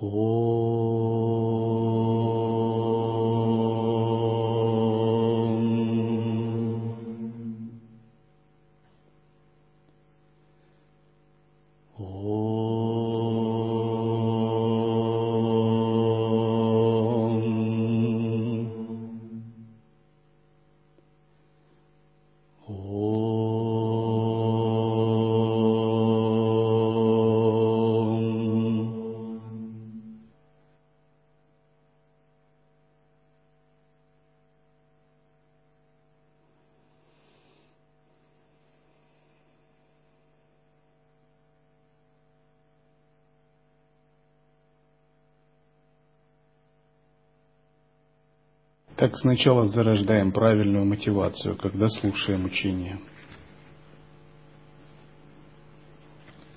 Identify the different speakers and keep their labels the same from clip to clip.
Speaker 1: 哦。Так сначала зарождаем правильную мотивацию, когда слушаем учение.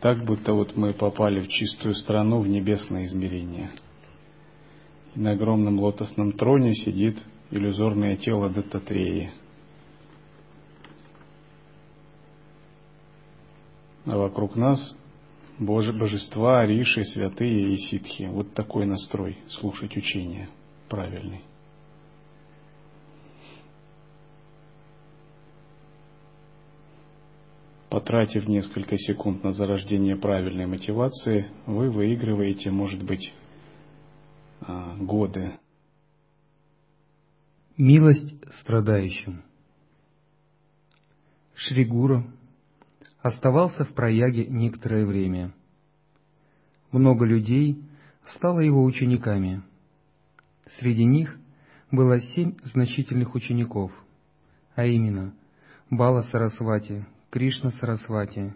Speaker 1: Так, будто вот мы попали в чистую страну, в небесное измерение. И на огромном лотосном троне сидит иллюзорное тело Даттатреи. А вокруг нас Боже, божества, риши, святые и ситхи. Вот такой настрой слушать учение правильный. Потратив несколько секунд на зарождение правильной мотивации, вы выигрываете, может быть, а, годы.
Speaker 2: Милость страдающим. Шри Гуру оставался в Праяге некоторое время. Много людей стало его учениками. Среди них было семь значительных учеников, а именно Бала Сарасвати, Кришна Сарасвати,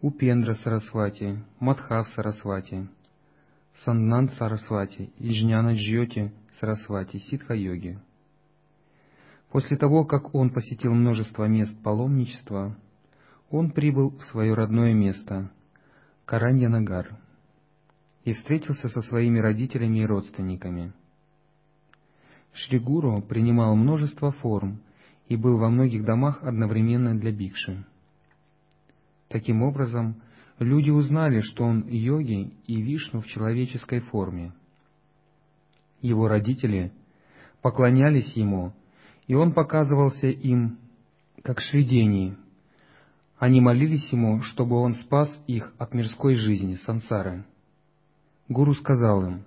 Speaker 2: Упендра Сарасвати, Мадхав Сарасвати, Саннан Сарасвати и Джьоти Сарасвати, Ситха-йоги. После того, как он посетил множество мест паломничества, он прибыл в свое родное место, Караньянагар, и встретился со своими родителями и родственниками. Шригуру принимал множество форм – и был во многих домах одновременно для бикши. Таким образом, люди узнали, что он йоги и Вишну в человеческой форме. Его родители поклонялись ему, и он показывался им как шридени. Они молились ему, чтобы он спас их от мирской жизни, сансары. Гуру сказал им,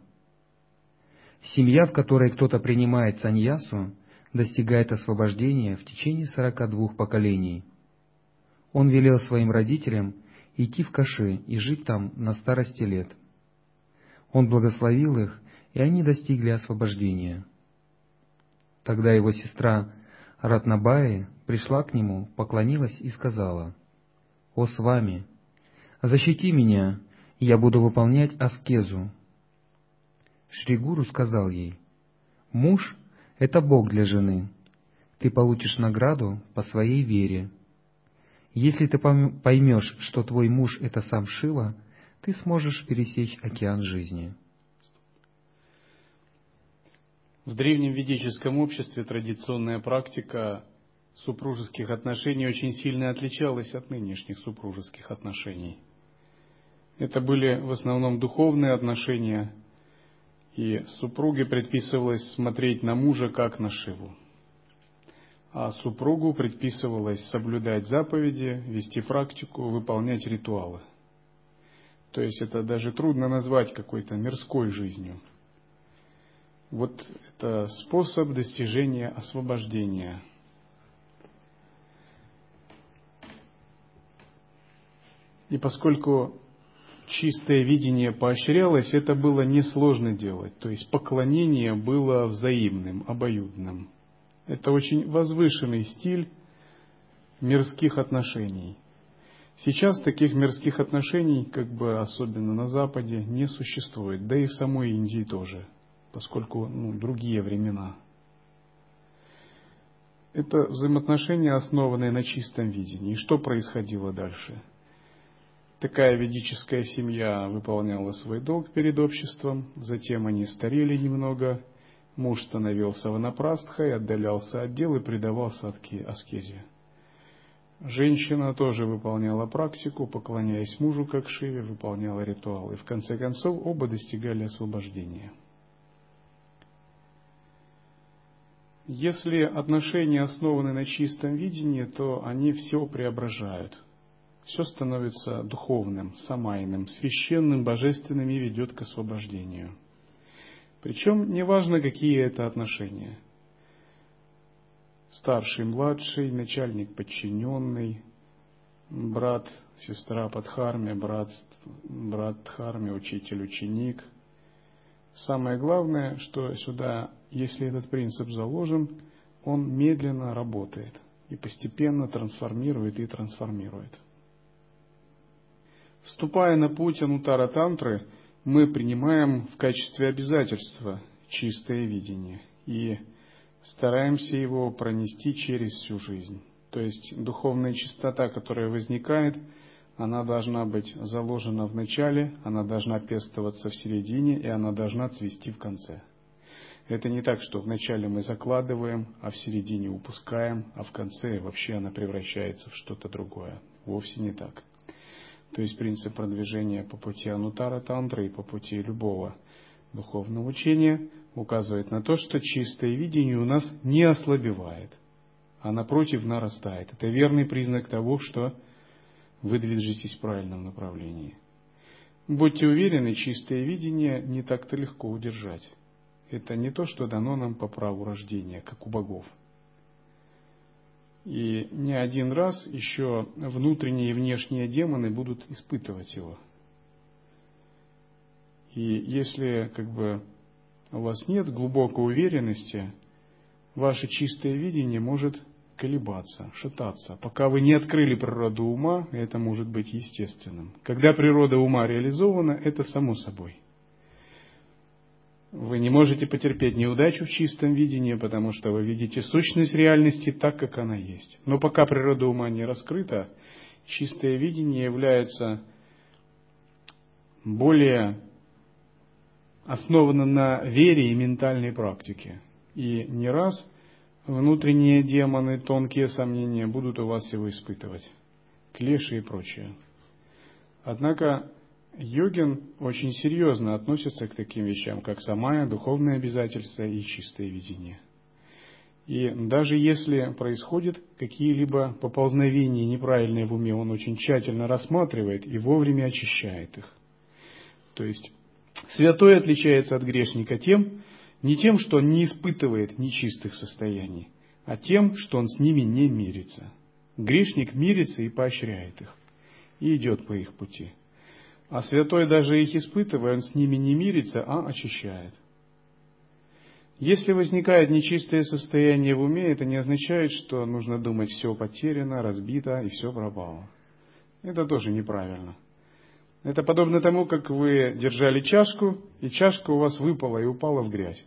Speaker 2: «Семья, в которой кто-то принимает саньясу, достигает освобождения в течение сорока двух поколений. Он велел своим родителям идти в Каши и жить там на старости лет. Он благословил их, и они достигли освобождения. Тогда его сестра Ратнабаи пришла к нему, поклонилась и сказала, «О, с вами! Защити меня, и я буду выполнять аскезу». Шри Гуру сказал ей, «Муж это Бог для жены. Ты получишь награду по своей вере. Если ты поймешь, что твой муж — это сам Шива, ты сможешь пересечь океан жизни.
Speaker 1: В древнем ведическом обществе традиционная практика супружеских отношений очень сильно отличалась от нынешних супружеских отношений. Это были в основном духовные отношения – и супруге предписывалось смотреть на мужа как на Шиву. А супругу предписывалось соблюдать заповеди, вести практику, выполнять ритуалы. То есть это даже трудно назвать какой-то мирской жизнью. Вот это способ достижения освобождения. И поскольку чистое видение поощрялось, это было несложно делать. То есть поклонение было взаимным, обоюдным. Это очень возвышенный стиль мирских отношений. Сейчас таких мирских отношений, как бы особенно на Западе, не существует, да и в самой Индии тоже, поскольку ну, другие времена. Это взаимоотношения, основанные на чистом видении. И что происходило дальше? Такая ведическая семья выполняла свой долг перед обществом, затем они старели немного, муж становился ванапрастхой, отдалялся от дел и предавался аскезе. Женщина тоже выполняла практику, поклоняясь мужу как Шиве, выполняла ритуал. И в конце концов оба достигали освобождения. Если отношения основаны на чистом видении, то они все преображают. Все становится духовным, самайным, священным, божественным и ведет к освобождению. Причем неважно, какие это отношения – старший, младший, начальник, подчиненный, брат, сестра под харме, брат, брат харме, учитель, ученик. Самое главное, что сюда, если этот принцип заложен, он медленно работает и постепенно трансформирует и трансформирует. Вступая на путь Анутара Тантры, мы принимаем в качестве обязательства чистое видение и стараемся его пронести через всю жизнь. То есть духовная чистота, которая возникает, она должна быть заложена в начале, она должна пестоваться в середине, и она должна цвести в конце. Это не так, что вначале мы закладываем, а в середине упускаем, а в конце вообще она превращается в что-то другое. Вовсе не так. То есть принцип продвижения по пути Анутара Тантры и по пути любого духовного учения указывает на то, что чистое видение у нас не ослабевает, а напротив нарастает. Это верный признак того, что вы движетесь в правильном направлении. Будьте уверены, чистое видение не так-то легко удержать. Это не то, что дано нам по праву рождения, как у богов. И не один раз еще внутренние и внешние демоны будут испытывать его. И если как бы у вас нет глубокой уверенности, ваше чистое видение может колебаться, шататься. Пока вы не открыли природу ума, это может быть естественным. Когда природа ума реализована, это само собой. Вы не можете потерпеть неудачу в чистом видении, потому что вы видите сущность реальности так, как она есть. Но пока природа ума не раскрыта, чистое видение является более основана на вере и ментальной практике. И не раз внутренние демоны, тонкие сомнения будут у вас его испытывать. Клеши и прочее. Однако йогин очень серьезно относится к таким вещам, как самая, духовное обязательство и чистое видение. И даже если происходят какие-либо поползновения неправильные в уме, он очень тщательно рассматривает и вовремя очищает их. То есть Святой отличается от грешника тем, не тем, что он не испытывает нечистых состояний, а тем, что он с ними не мирится. Грешник мирится и поощряет их, и идет по их пути. А святой, даже их испытывая, он с ними не мирится, а очищает. Если возникает нечистое состояние в уме, это не означает, что нужно думать, все потеряно, разбито и все пропало. Это тоже неправильно. Это подобно тому, как вы держали чашку, и чашка у вас выпала и упала в грязь.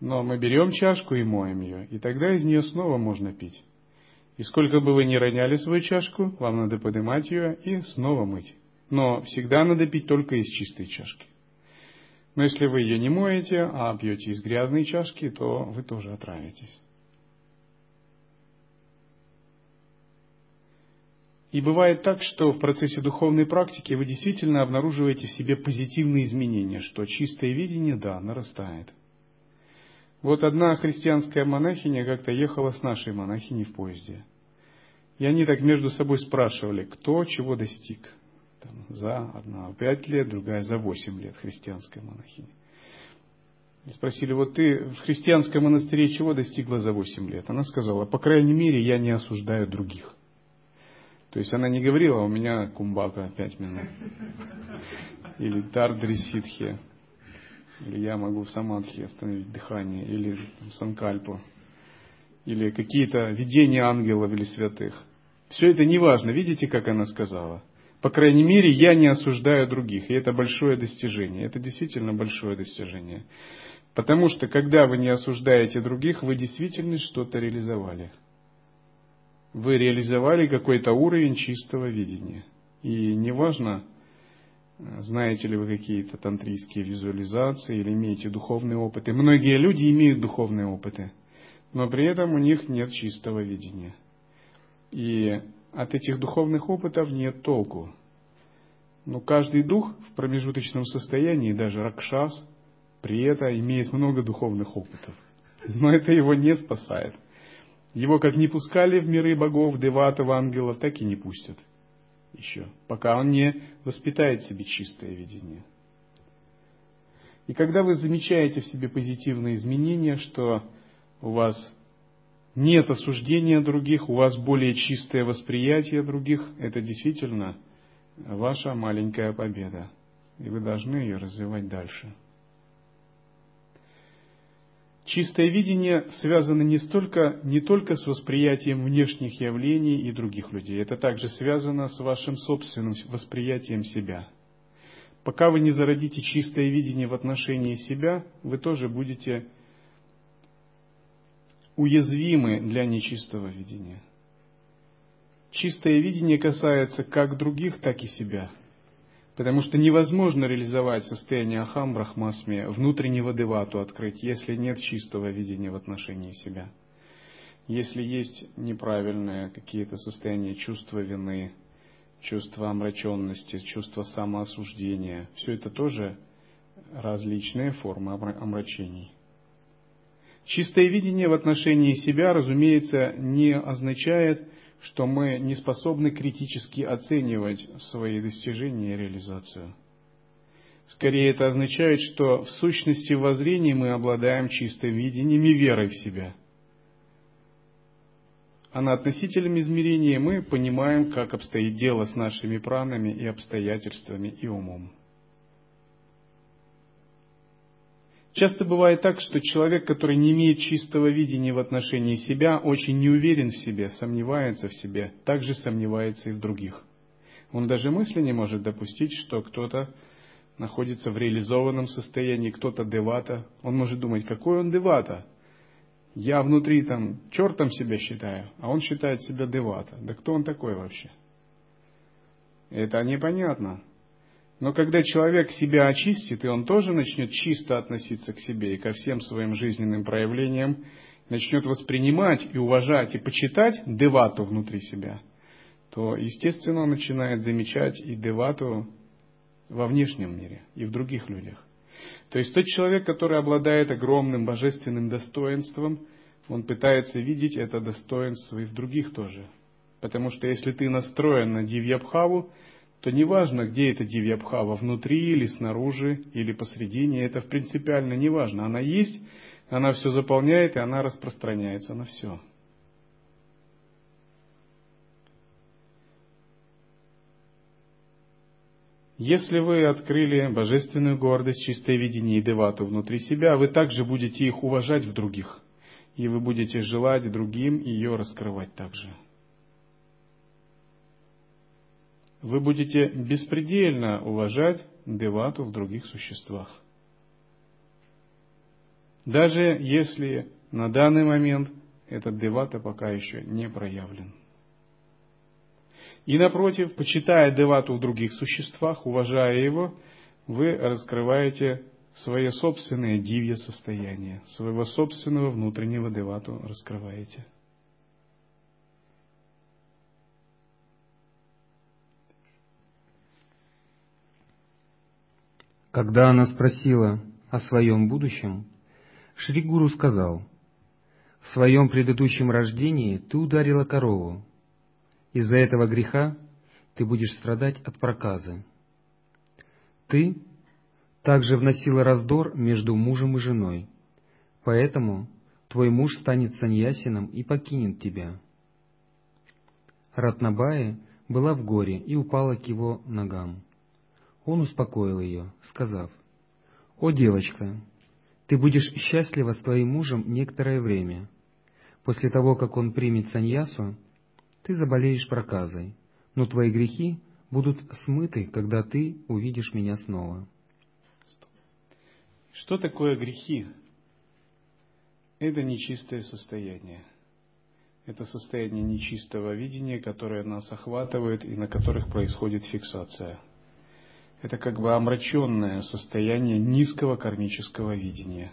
Speaker 1: Но мы берем чашку и моем ее, и тогда из нее снова можно пить. И сколько бы вы ни роняли свою чашку, вам надо поднимать ее и снова мыть. Но всегда надо пить только из чистой чашки. Но если вы ее не моете, а пьете из грязной чашки, то вы тоже отравитесь. И бывает так, что в процессе духовной практики вы действительно обнаруживаете в себе позитивные изменения, что чистое видение, да, нарастает. Вот одна христианская монахиня как-то ехала с нашей монахиней в поезде. И они так между собой спрашивали, кто чего достиг. Там, за одна пять лет, другая за восемь лет христианская монахиня. И спросили, вот ты в христианском монастыре чего достигла за восемь лет? Она сказала, по крайней мере, я не осуждаю других. То есть она не говорила, у меня кумбака пять минут. Или тардри ситхи. Или я могу в самадхи остановить дыхание. Или санкальпу. Или какие-то видения ангелов или святых. Все это не важно. Видите, как она сказала? По крайней мере, я не осуждаю других. И это большое достижение. Это действительно большое достижение. Потому что, когда вы не осуждаете других, вы действительно что-то реализовали вы реализовали какой-то уровень чистого видения. И неважно, знаете ли вы какие-то тантрийские визуализации или имеете духовные опыты. Многие люди имеют духовные опыты, но при этом у них нет чистого видения. И от этих духовных опытов нет толку. Но каждый дух в промежуточном состоянии, даже Ракшас, при этом имеет много духовных опытов. Но это его не спасает. Его как не пускали в миры богов, деватов, ангелов, так и не пустят еще, пока он не воспитает в себе чистое видение. И когда вы замечаете в себе позитивные изменения, что у вас нет осуждения других, у вас более чистое восприятие других, это действительно ваша маленькая победа. И вы должны ее развивать дальше. Чистое видение связано не, столько, не только с восприятием внешних явлений и других людей, это также связано с вашим собственным восприятием себя. Пока вы не зародите чистое видение в отношении себя, вы тоже будете уязвимы для нечистого видения. Чистое видение касается как других, так и себя. Потому что невозможно реализовать состояние ахам брахмасми, внутреннего девату открыть, если нет чистого видения в отношении себя. Если есть неправильные какие-то состояния чувства вины, чувства омраченности, чувства самоосуждения, все это тоже различные формы омрачений. Чистое видение в отношении себя, разумеется, не означает, что мы не способны критически оценивать свои достижения и реализацию. Скорее это означает, что в сущности воззрения мы обладаем чистым видением и верой в себя. А на относительном измерении мы понимаем, как обстоит дело с нашими пранами и обстоятельствами и умом. Часто бывает так, что человек, который не имеет чистого видения в отношении себя, очень не уверен в себе, сомневается в себе, также сомневается и в других. Он даже мысли не может допустить, что кто-то находится в реализованном состоянии, кто-то девата. Он может думать, какой он девата? Я внутри там чертом себя считаю, а он считает себя девата. Да кто он такой вообще? Это непонятно. Но когда человек себя очистит, и он тоже начнет чисто относиться к себе и ко всем своим жизненным проявлениям, начнет воспринимать и уважать и почитать девату внутри себя, то, естественно, он начинает замечать и девату во внешнем мире и в других людях. То есть тот человек, который обладает огромным божественным достоинством, он пытается видеть это достоинство и в других тоже. Потому что если ты настроен на дивьябхаву, то неважно, где эта дивьябхава, внутри или снаружи, или посредине, это принципиально неважно. Она есть, она все заполняет, и она распространяется на все. Если вы открыли божественную гордость, чистое видение и девату внутри себя, вы также будете их уважать в других, и вы будете желать другим ее раскрывать также. Вы будете беспредельно уважать девату в других существах. Даже если на данный момент этот девата пока еще не проявлен. И напротив, почитая девату в других существах, уважая его, вы раскрываете свое собственное дивье состояние, своего собственного внутреннего девату раскрываете.
Speaker 2: Когда она спросила о своем будущем, Шри Гуру сказал, «В своем предыдущем рождении ты ударила корову. Из-за этого греха ты будешь страдать от проказы. Ты также вносила раздор между мужем и женой, поэтому твой муж станет саньясином и покинет тебя». Ратнабая была в горе и упала к его ногам. Он успокоил ее, сказав, «О, девочка, ты будешь счастлива с твоим мужем некоторое время. После того, как он примет саньясу, ты заболеешь проказой, но твои грехи будут смыты, когда ты увидишь меня снова».
Speaker 1: Что такое грехи? Это нечистое состояние. Это состояние нечистого видения, которое нас охватывает и на которых происходит фиксация – это как бы омраченное состояние низкого кармического видения.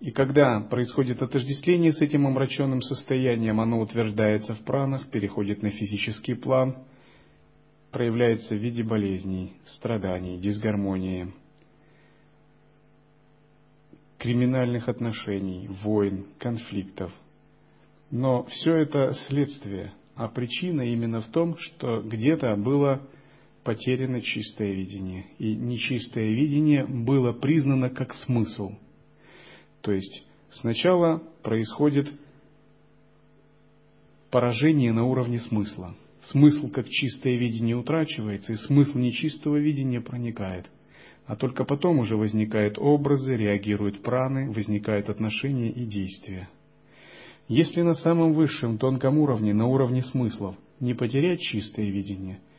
Speaker 1: И когда происходит отождествление с этим омраченным состоянием, оно утверждается в пранах, переходит на физический план, проявляется в виде болезней, страданий, дисгармонии, криминальных отношений, войн, конфликтов. Но все это следствие, а причина именно в том, что где-то было потеряно чистое видение, и нечистое видение было признано как смысл. То есть сначала происходит поражение на уровне смысла. Смысл как чистое видение утрачивается, и смысл нечистого видения проникает. А только потом уже возникают образы, реагируют праны, возникают отношения и действия. Если на самом высшем тонком уровне, на уровне смыслов, не потерять чистое видение –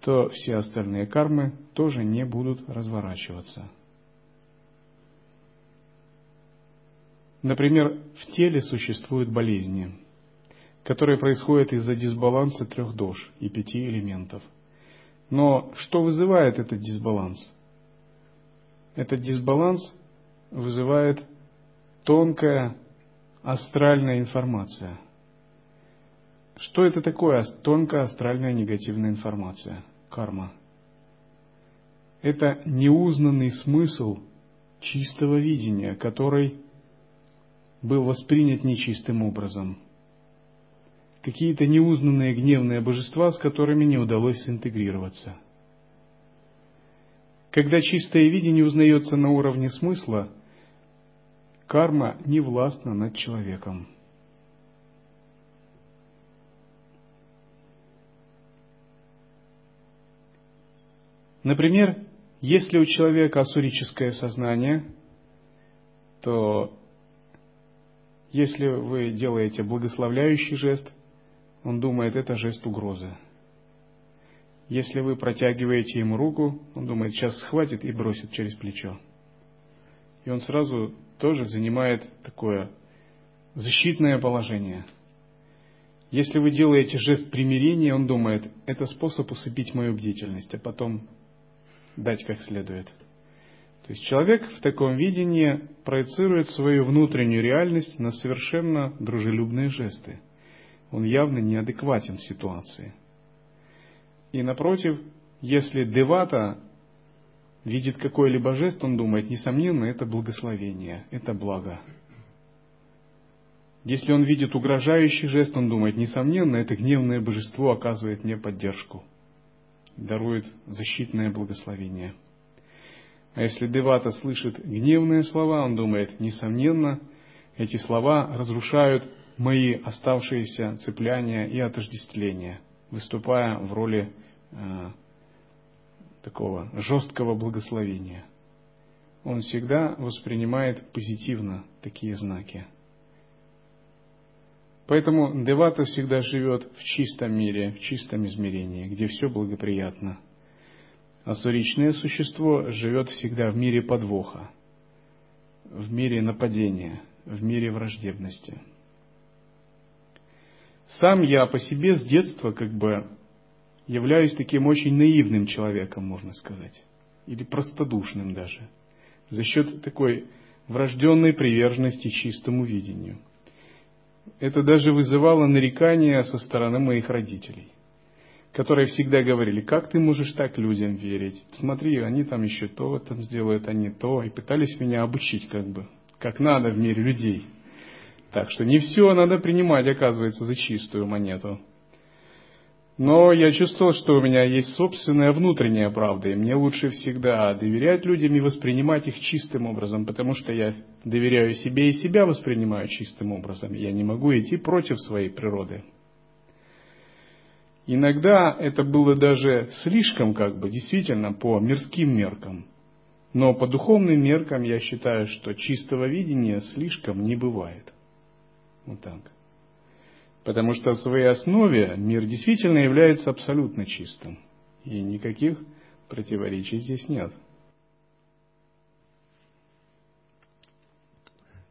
Speaker 1: то все остальные кармы тоже не будут разворачиваться. Например, в теле существуют болезни, которые происходят из-за дисбаланса трех дож и пяти элементов. Но что вызывает этот дисбаланс? Этот дисбаланс вызывает тонкая астральная информация – что это такое тонкая астральная негативная информация? Карма. Это неузнанный смысл чистого видения, который был воспринят нечистым образом. Какие-то неузнанные гневные божества, с которыми не удалось синтегрироваться. Когда чистое видение узнается на уровне смысла, карма не властна над человеком. Например, если у человека асурическое сознание, то если вы делаете благословляющий жест, он думает, это жест угрозы. Если вы протягиваете ему руку, он думает, сейчас схватит и бросит через плечо. И он сразу тоже занимает такое защитное положение. Если вы делаете жест примирения, он думает, это способ усыпить мою бдительность, а потом дать как следует. То есть человек в таком видении проецирует свою внутреннюю реальность на совершенно дружелюбные жесты. Он явно неадекватен ситуации. И напротив, если девата видит какой-либо жест, он думает, несомненно, это благословение, это благо. Если он видит угрожающий жест, он думает, несомненно, это гневное божество оказывает мне поддержку – дарует защитное благословение. А если Девата слышит гневные слова, он думает, несомненно, эти слова разрушают мои оставшиеся цепляния и отождествления, выступая в роли э, такого жесткого благословения. Он всегда воспринимает позитивно такие знаки. Поэтому Девата всегда живет в чистом мире, в чистом измерении, где все благоприятно. А суричное существо живет всегда в мире подвоха, в мире нападения, в мире враждебности. Сам я по себе с детства как бы являюсь таким очень наивным человеком, можно сказать, или простодушным даже, за счет такой врожденной приверженности чистому видению – это даже вызывало нарекания со стороны моих родителей, которые всегда говорили, как ты можешь так людям верить? Смотри, они там еще то там сделают, они то, и пытались меня обучить как бы, как надо в мире людей. Так что не все надо принимать, оказывается, за чистую монету. Но я чувствовал, что у меня есть собственная внутренняя правда, и мне лучше всегда доверять людям и воспринимать их чистым образом, потому что я доверяю себе и себя воспринимаю чистым образом. Я не могу идти против своей природы. Иногда это было даже слишком, как бы, действительно, по мирским меркам. Но по духовным меркам я считаю, что чистого видения слишком не бывает. Вот так. Потому что в своей основе мир действительно является абсолютно чистым. И никаких противоречий здесь нет.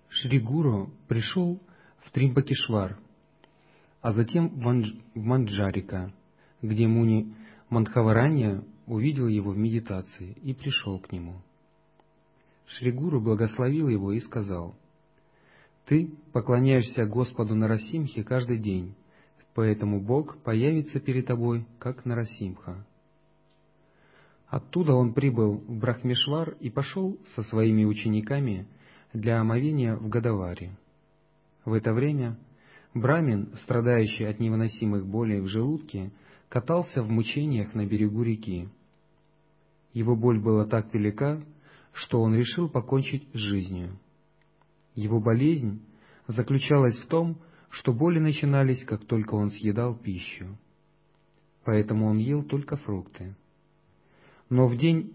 Speaker 2: Шри Гуру пришел в Тримбакишвар, а затем в Манджарика, где Муни Мандхаваранья увидел его в медитации и пришел к нему. Шри Гуру благословил его и сказал, Ты поклоняешься Господу Нарасимхе каждый день, поэтому Бог появится перед тобой, как Нарасимха. Оттуда он прибыл в Брахмешвар и пошел со своими учениками для омовения в Гадаваре. В это время Брамин, страдающий от невыносимых болей в желудке, катался в мучениях на берегу реки. Его боль была так велика, что он решил покончить с жизнью. Его болезнь заключалась в том, что боли начинались, как только он съедал пищу. Поэтому он ел только фрукты. Но в день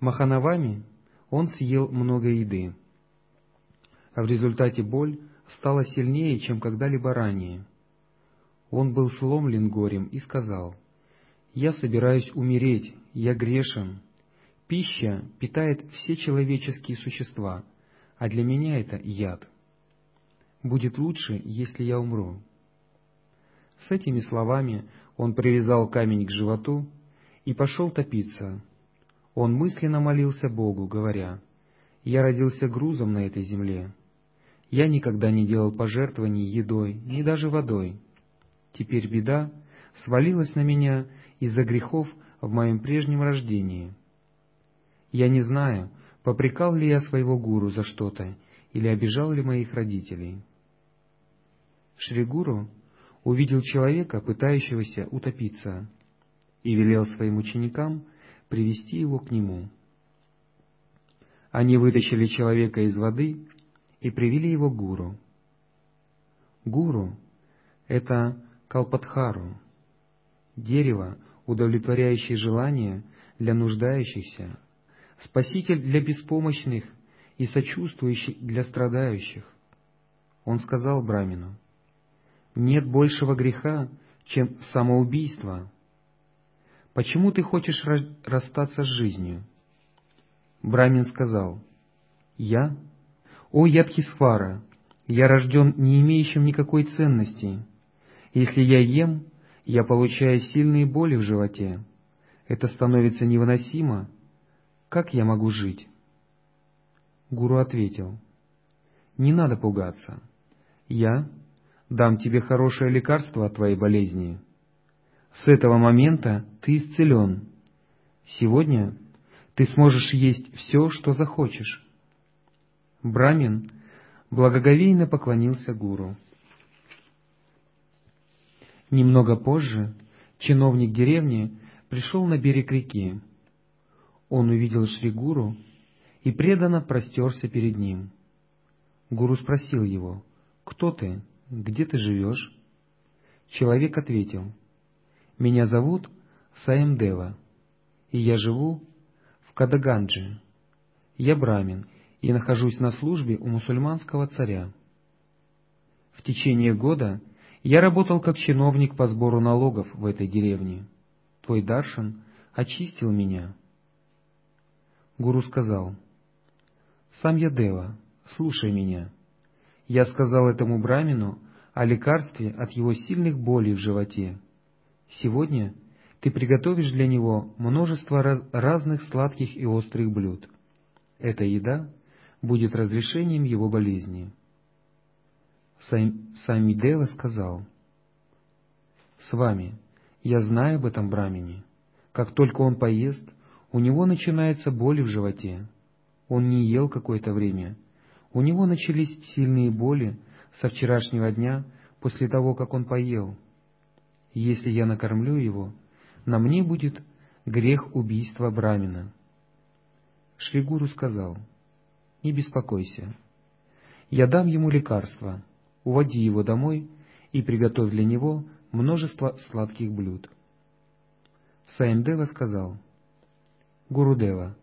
Speaker 2: Маханавами он съел много еды, а в результате боль стала сильнее, чем когда-либо ранее. Он был сломлен горем и сказал, «Я собираюсь умереть, я грешен. Пища питает все человеческие существа, а для меня это яд. Будет лучше, если я умру». С этими словами он привязал камень к животу и пошел топиться. Он мысленно молился Богу, говоря, «Я родился грузом на этой земле. Я никогда не делал пожертвований едой, ни даже водой. Теперь беда свалилась на меня из-за грехов в моем прежнем рождении. Я не знаю, попрекал ли я своего гуру за что-то или обижал ли моих родителей». Шри Гуру увидел человека, пытающегося утопиться, и велел своим ученикам привести его к нему. Они вытащили человека из воды и привели его к гуру. Гуру — это Калпатхару, дерево, удовлетворяющее желания для нуждающихся, спаситель для беспомощных и сочувствующий для страдающих. Он сказал Брамину, «Нет большего греха, чем самоубийство, почему ты хочешь расстаться с жизнью?» Брамин сказал, «Я? О, Ядхисвара, я рожден не имеющим никакой ценности. Если я ем, я получаю сильные боли в животе. Это становится невыносимо. Как я могу жить?» Гуру ответил, «Не надо пугаться. Я дам тебе хорошее лекарство от твоей болезни. С этого момента ты исцелен. Сегодня ты сможешь есть все, что захочешь. Брамин благоговейно поклонился гуру. Немного позже чиновник деревни пришел на берег реки. Он увидел Шри Гуру и преданно простерся перед ним. Гуру спросил его, «Кто ты? Где ты живешь?» Человек ответил, меня зовут Саемдева, и я живу в Кадаганджи. Я брамин и нахожусь на службе у мусульманского царя. В течение года я работал как чиновник по сбору налогов в этой деревне. Твой Даршан очистил меня. Гуру сказал, «Сам я Дева, слушай меня. Я сказал этому брамину о лекарстве от его сильных болей в животе, Сегодня ты приготовишь для него множество раз разных сладких и острых блюд. Эта еда будет разрешением его болезни. Самидева сказал, «С вами, я знаю об этом брамине. Как только он поест, у него начинается боль в животе. Он не ел какое-то время. У него начались сильные боли со вчерашнего дня после того, как он поел если я накормлю его, на мне будет грех убийства Брамина. Шригуру сказал, не беспокойся, я дам ему лекарство, уводи его домой и приготовь для него множество сладких блюд. Саемдева сказал, Гурудева,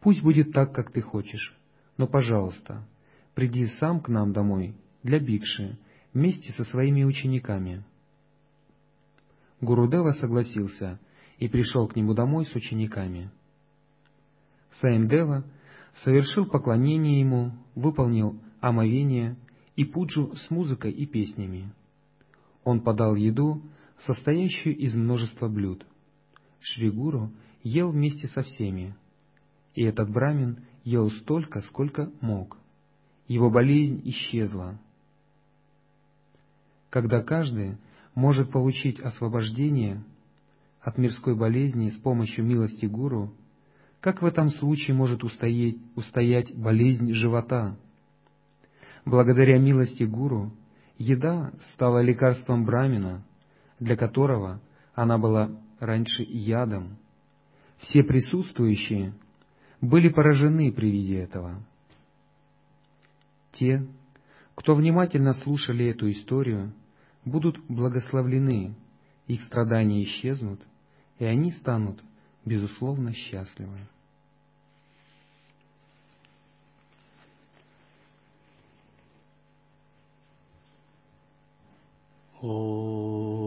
Speaker 2: пусть будет так, как ты хочешь, но, пожалуйста, приди сам к нам домой для бикши вместе со своими учениками. Гурудева согласился и пришел к нему домой с учениками. Саимдева совершил поклонение ему, выполнил омовение и пуджу с музыкой и песнями. Он подал еду, состоящую из множества блюд. Шри Гуру ел вместе со всеми, и этот брамин ел столько, сколько мог, его болезнь исчезла. Когда каждый может получить освобождение от мирской болезни с помощью милости Гуру, как в этом случае может устоять, устоять болезнь живота? Благодаря милости Гуру еда стала лекарством Брамина, для которого она была раньше ядом. Все присутствующие были поражены при виде этого. Те, кто внимательно слушали эту историю, будут благословлены, их страдания исчезнут, и они станут, безусловно, счастливы.
Speaker 1: О